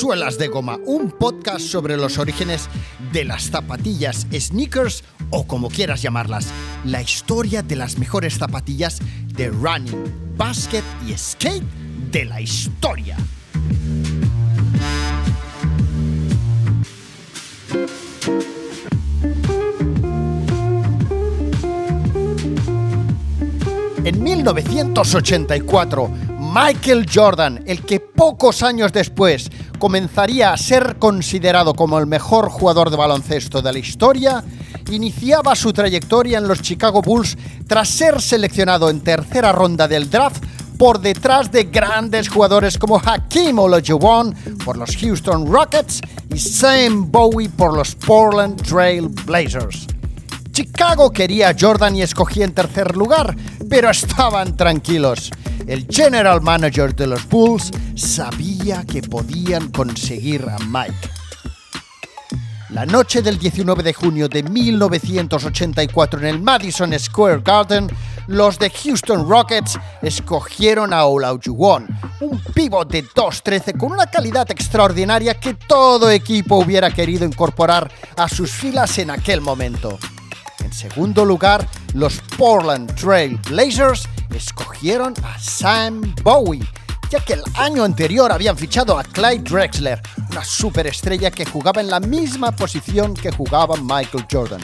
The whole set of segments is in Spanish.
Suelas de Goma, un podcast sobre los orígenes de las zapatillas, sneakers o como quieras llamarlas, la historia de las mejores zapatillas de running, basket y skate de la historia. En 1984, Michael Jordan, el que pocos años después comenzaría a ser considerado como el mejor jugador de baloncesto de la historia, iniciaba su trayectoria en los Chicago Bulls tras ser seleccionado en tercera ronda del draft por detrás de grandes jugadores como Hakeem Olajuwon por los Houston Rockets y Sam Bowie por los Portland Trail Blazers. Chicago quería Jordan y escogía en tercer lugar, pero estaban tranquilos. El general manager de los Bulls sabía que podían conseguir a Mike. La noche del 19 de junio de 1984 en el Madison Square Garden, los de Houston Rockets escogieron a Olajuwon, un pívot de 2'13 con una calidad extraordinaria que todo equipo hubiera querido incorporar a sus filas en aquel momento. En segundo lugar, los Portland Trail Blazers escogieron a Sam Bowie, ya que el año anterior habían fichado a Clyde Drexler, una superestrella que jugaba en la misma posición que jugaba Michael Jordan.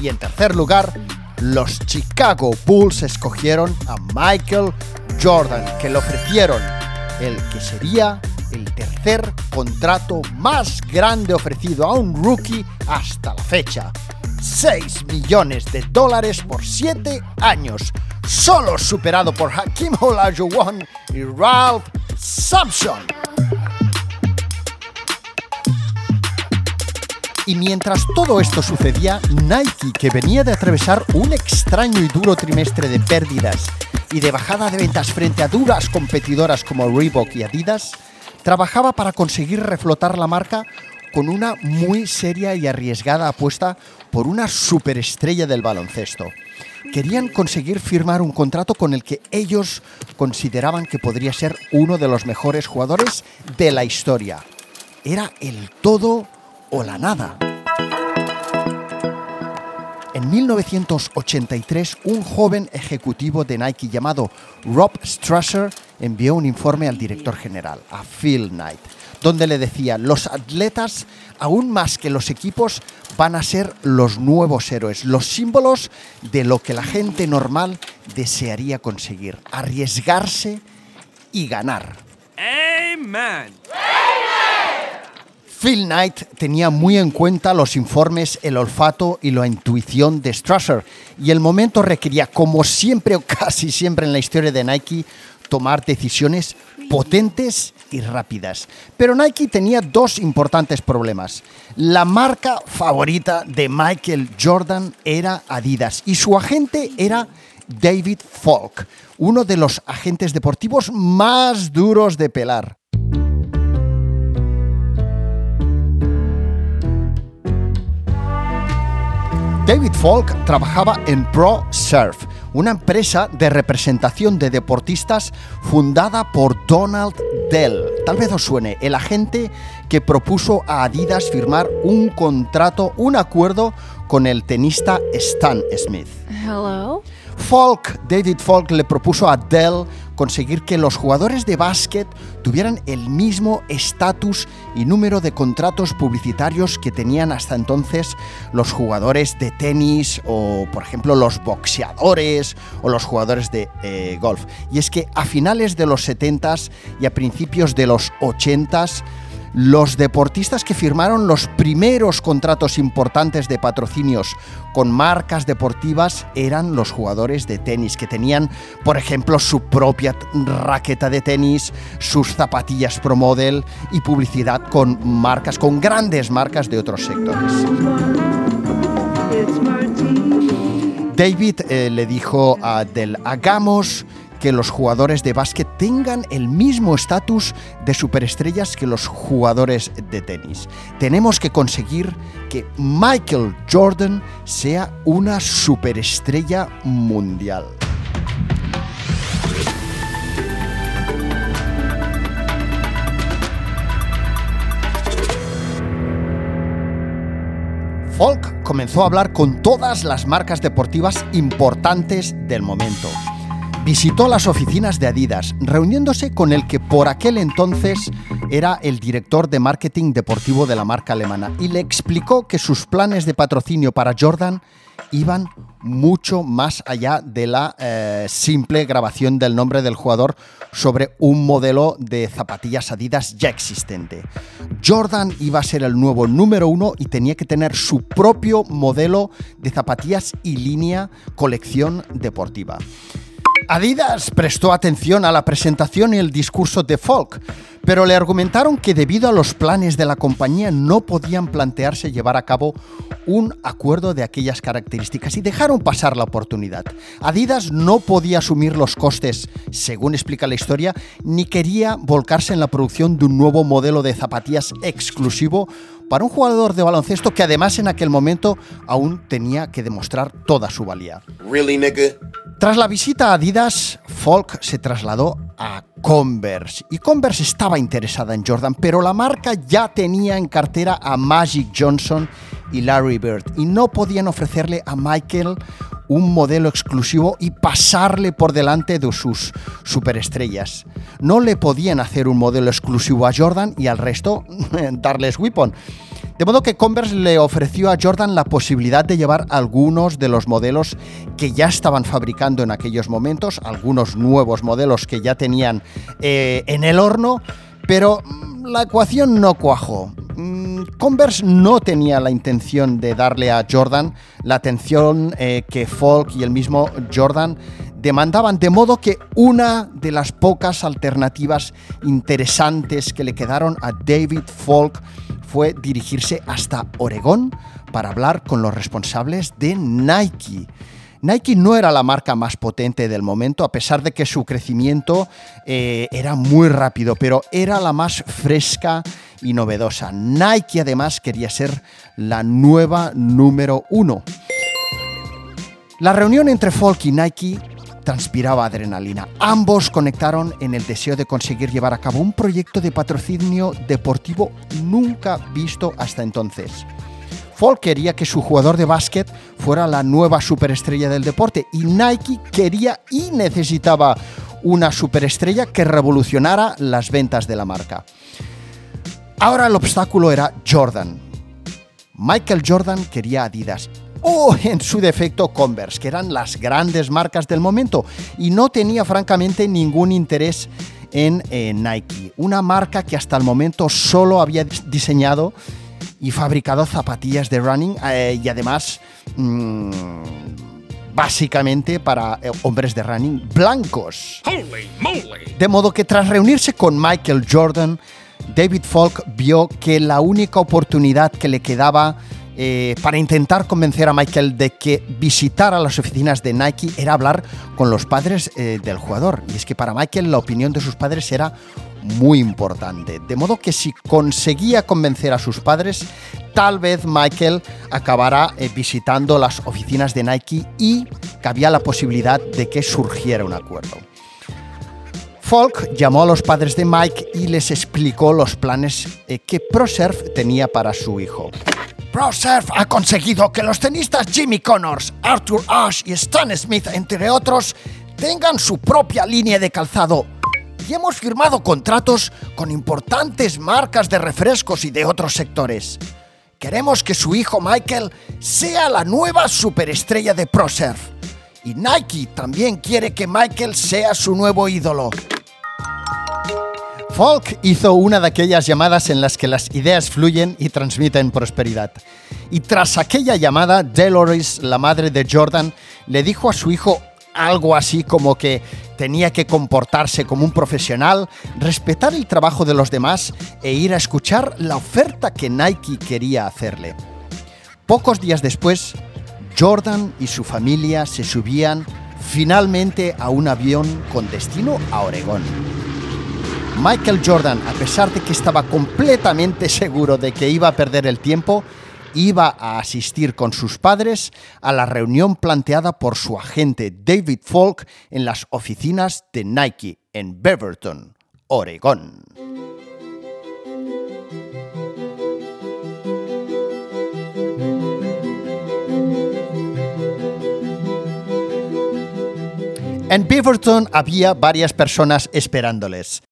Y en tercer lugar, los Chicago Bulls escogieron a Michael Jordan, que le ofrecieron el que sería el tercer contrato más grande ofrecido a un rookie hasta la fecha. 6 millones de dólares por 7 años, solo superado por Hakim Olajuwon y Ralph Sampson. Y mientras todo esto sucedía, Nike, que venía de atravesar un extraño y duro trimestre de pérdidas y de bajada de ventas frente a duras competidoras como Reebok y Adidas, trabajaba para conseguir reflotar la marca con una muy seria y arriesgada apuesta por una superestrella del baloncesto. Querían conseguir firmar un contrato con el que ellos consideraban que podría ser uno de los mejores jugadores de la historia. Era el todo o la nada. En 1983, un joven ejecutivo de Nike llamado Rob Strasser envió un informe al director general, a Phil Knight, donde le decía, los atletas, aún más que los equipos, van a ser los nuevos héroes, los símbolos de lo que la gente normal desearía conseguir, arriesgarse y ganar. Amen. Phil Knight tenía muy en cuenta los informes, el olfato y la intuición de Strasser, y el momento requería, como siempre o casi siempre en la historia de Nike, tomar decisiones potentes y rápidas. Pero Nike tenía dos importantes problemas. La marca favorita de Michael Jordan era Adidas y su agente era David Falk, uno de los agentes deportivos más duros de pelar. David Falk trabajaba en Pro Surf, una empresa de representación de deportistas fundada por Donald Dell. Tal vez os suene, el agente que propuso a Adidas firmar un contrato, un acuerdo con el tenista Stan Smith. Hello. Falk, David Falk le propuso a Dell conseguir que los jugadores de básquet tuvieran el mismo estatus y número de contratos publicitarios que tenían hasta entonces los jugadores de tenis o, por ejemplo, los boxeadores o los jugadores de eh, golf. Y es que a finales de los 70s y a principios de los 80s, los deportistas que firmaron los primeros contratos importantes de patrocinios con marcas deportivas eran los jugadores de tenis, que tenían, por ejemplo, su propia raqueta de tenis, sus zapatillas Pro Model y publicidad con marcas, con grandes marcas de otros sectores. David eh, le dijo a Del, hagamos que los jugadores de básquet tengan el mismo estatus de superestrellas que los jugadores de tenis. Tenemos que conseguir que Michael Jordan sea una superestrella mundial. Folk comenzó a hablar con todas las marcas deportivas importantes del momento. Visitó las oficinas de Adidas, reuniéndose con el que por aquel entonces era el director de marketing deportivo de la marca alemana y le explicó que sus planes de patrocinio para Jordan iban mucho más allá de la eh, simple grabación del nombre del jugador sobre un modelo de zapatillas Adidas ya existente. Jordan iba a ser el nuevo número uno y tenía que tener su propio modelo de zapatillas y línea colección deportiva. Adidas prestó atención a la presentación y el discurso de Falk, pero le argumentaron que debido a los planes de la compañía no podían plantearse llevar a cabo un acuerdo de aquellas características y dejaron pasar la oportunidad. Adidas no podía asumir los costes, según explica la historia, ni quería volcarse en la producción de un nuevo modelo de zapatillas exclusivo para un jugador de baloncesto que además en aquel momento aún tenía que demostrar toda su valía. Tras la visita a Adidas, Falk se trasladó a Converse y Converse estaba interesada en Jordan, pero la marca ya tenía en cartera a Magic Johnson y Larry Bird y no podían ofrecerle a Michael un modelo exclusivo y pasarle por delante de sus superestrellas. No le podían hacer un modelo exclusivo a Jordan y al resto darles weapon. De modo que Converse le ofreció a Jordan la posibilidad de llevar algunos de los modelos que ya estaban fabricando en aquellos momentos, algunos nuevos modelos que ya tenían eh, en el horno, pero mm, la ecuación no cuajó. Converse no tenía la intención de darle a Jordan la atención eh, que Folk y el mismo Jordan demandaban, de modo que una de las pocas alternativas interesantes que le quedaron a David Folk fue dirigirse hasta Oregón para hablar con los responsables de Nike. Nike no era la marca más potente del momento, a pesar de que su crecimiento eh, era muy rápido, pero era la más fresca y novedosa. Nike además quería ser la nueva número uno. La reunión entre Folk y Nike transpiraba adrenalina. Ambos conectaron en el deseo de conseguir llevar a cabo un proyecto de patrocinio deportivo nunca visto hasta entonces. Folk quería que su jugador de básquet fuera la nueva superestrella del deporte y Nike quería y necesitaba una superestrella que revolucionara las ventas de la marca. Ahora el obstáculo era Jordan. Michael Jordan quería Adidas o en su defecto Converse, que eran las grandes marcas del momento, y no tenía francamente ningún interés en eh, Nike, una marca que hasta el momento solo había diseñado y fabricado zapatillas de running eh, y además mm, básicamente para eh, hombres de running blancos. De modo que tras reunirse con Michael Jordan, David Falk vio que la única oportunidad que le quedaba eh, para intentar convencer a Michael de que visitara las oficinas de Nike era hablar con los padres eh, del jugador. Y es que para Michael la opinión de sus padres era muy importante. De modo que si conseguía convencer a sus padres, tal vez Michael acabara eh, visitando las oficinas de Nike y cabía la posibilidad de que surgiera un acuerdo. Falk llamó a los padres de Mike y les explicó los planes que ProSurf tenía para su hijo. ProSurf ha conseguido que los tenistas Jimmy Connors, Arthur Ashe y Stan Smith, entre otros, tengan su propia línea de calzado. Y hemos firmado contratos con importantes marcas de refrescos y de otros sectores. Queremos que su hijo Michael sea la nueva superestrella de ProSurf. Y Nike también quiere que Michael sea su nuevo ídolo. Falk hizo una de aquellas llamadas en las que las ideas fluyen y transmiten prosperidad. Y tras aquella llamada, Dolores, la madre de Jordan, le dijo a su hijo algo así como que tenía que comportarse como un profesional, respetar el trabajo de los demás e ir a escuchar la oferta que Nike quería hacerle. Pocos días después, Jordan y su familia se subían finalmente a un avión con destino a Oregón. Michael Jordan, a pesar de que estaba completamente seguro de que iba a perder el tiempo, iba a asistir con sus padres a la reunión planteada por su agente David Falk en las oficinas de Nike en Beaverton, Oregón. En Beaverton había varias personas esperándoles.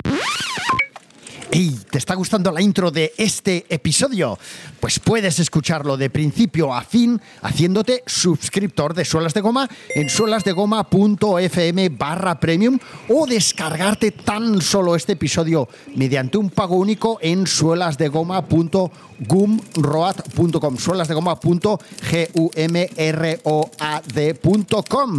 ¿Y ¿te está gustando la intro de este episodio? Pues puedes escucharlo de principio a fin haciéndote suscriptor de Suelas de Goma en suelasdegoma.fm barra premium o descargarte tan solo este episodio mediante un pago único en suelasdegoma.gumroad.com suelasdegoma.gumroad.com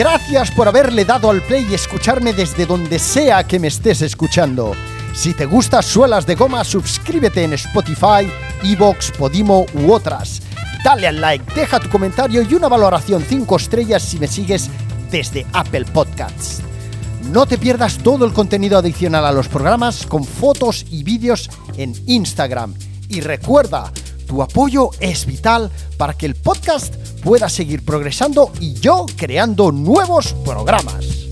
Gracias por haberle dado al play y escucharme desde donde sea que me estés escuchando. Si te gusta Suelas de Goma, suscríbete en Spotify, Evox, Podimo u otras. Dale al like, deja tu comentario y una valoración 5 estrellas si me sigues desde Apple Podcasts. No te pierdas todo el contenido adicional a los programas con fotos y vídeos en Instagram. Y recuerda, tu apoyo es vital para que el podcast pueda seguir progresando y yo creando nuevos programas.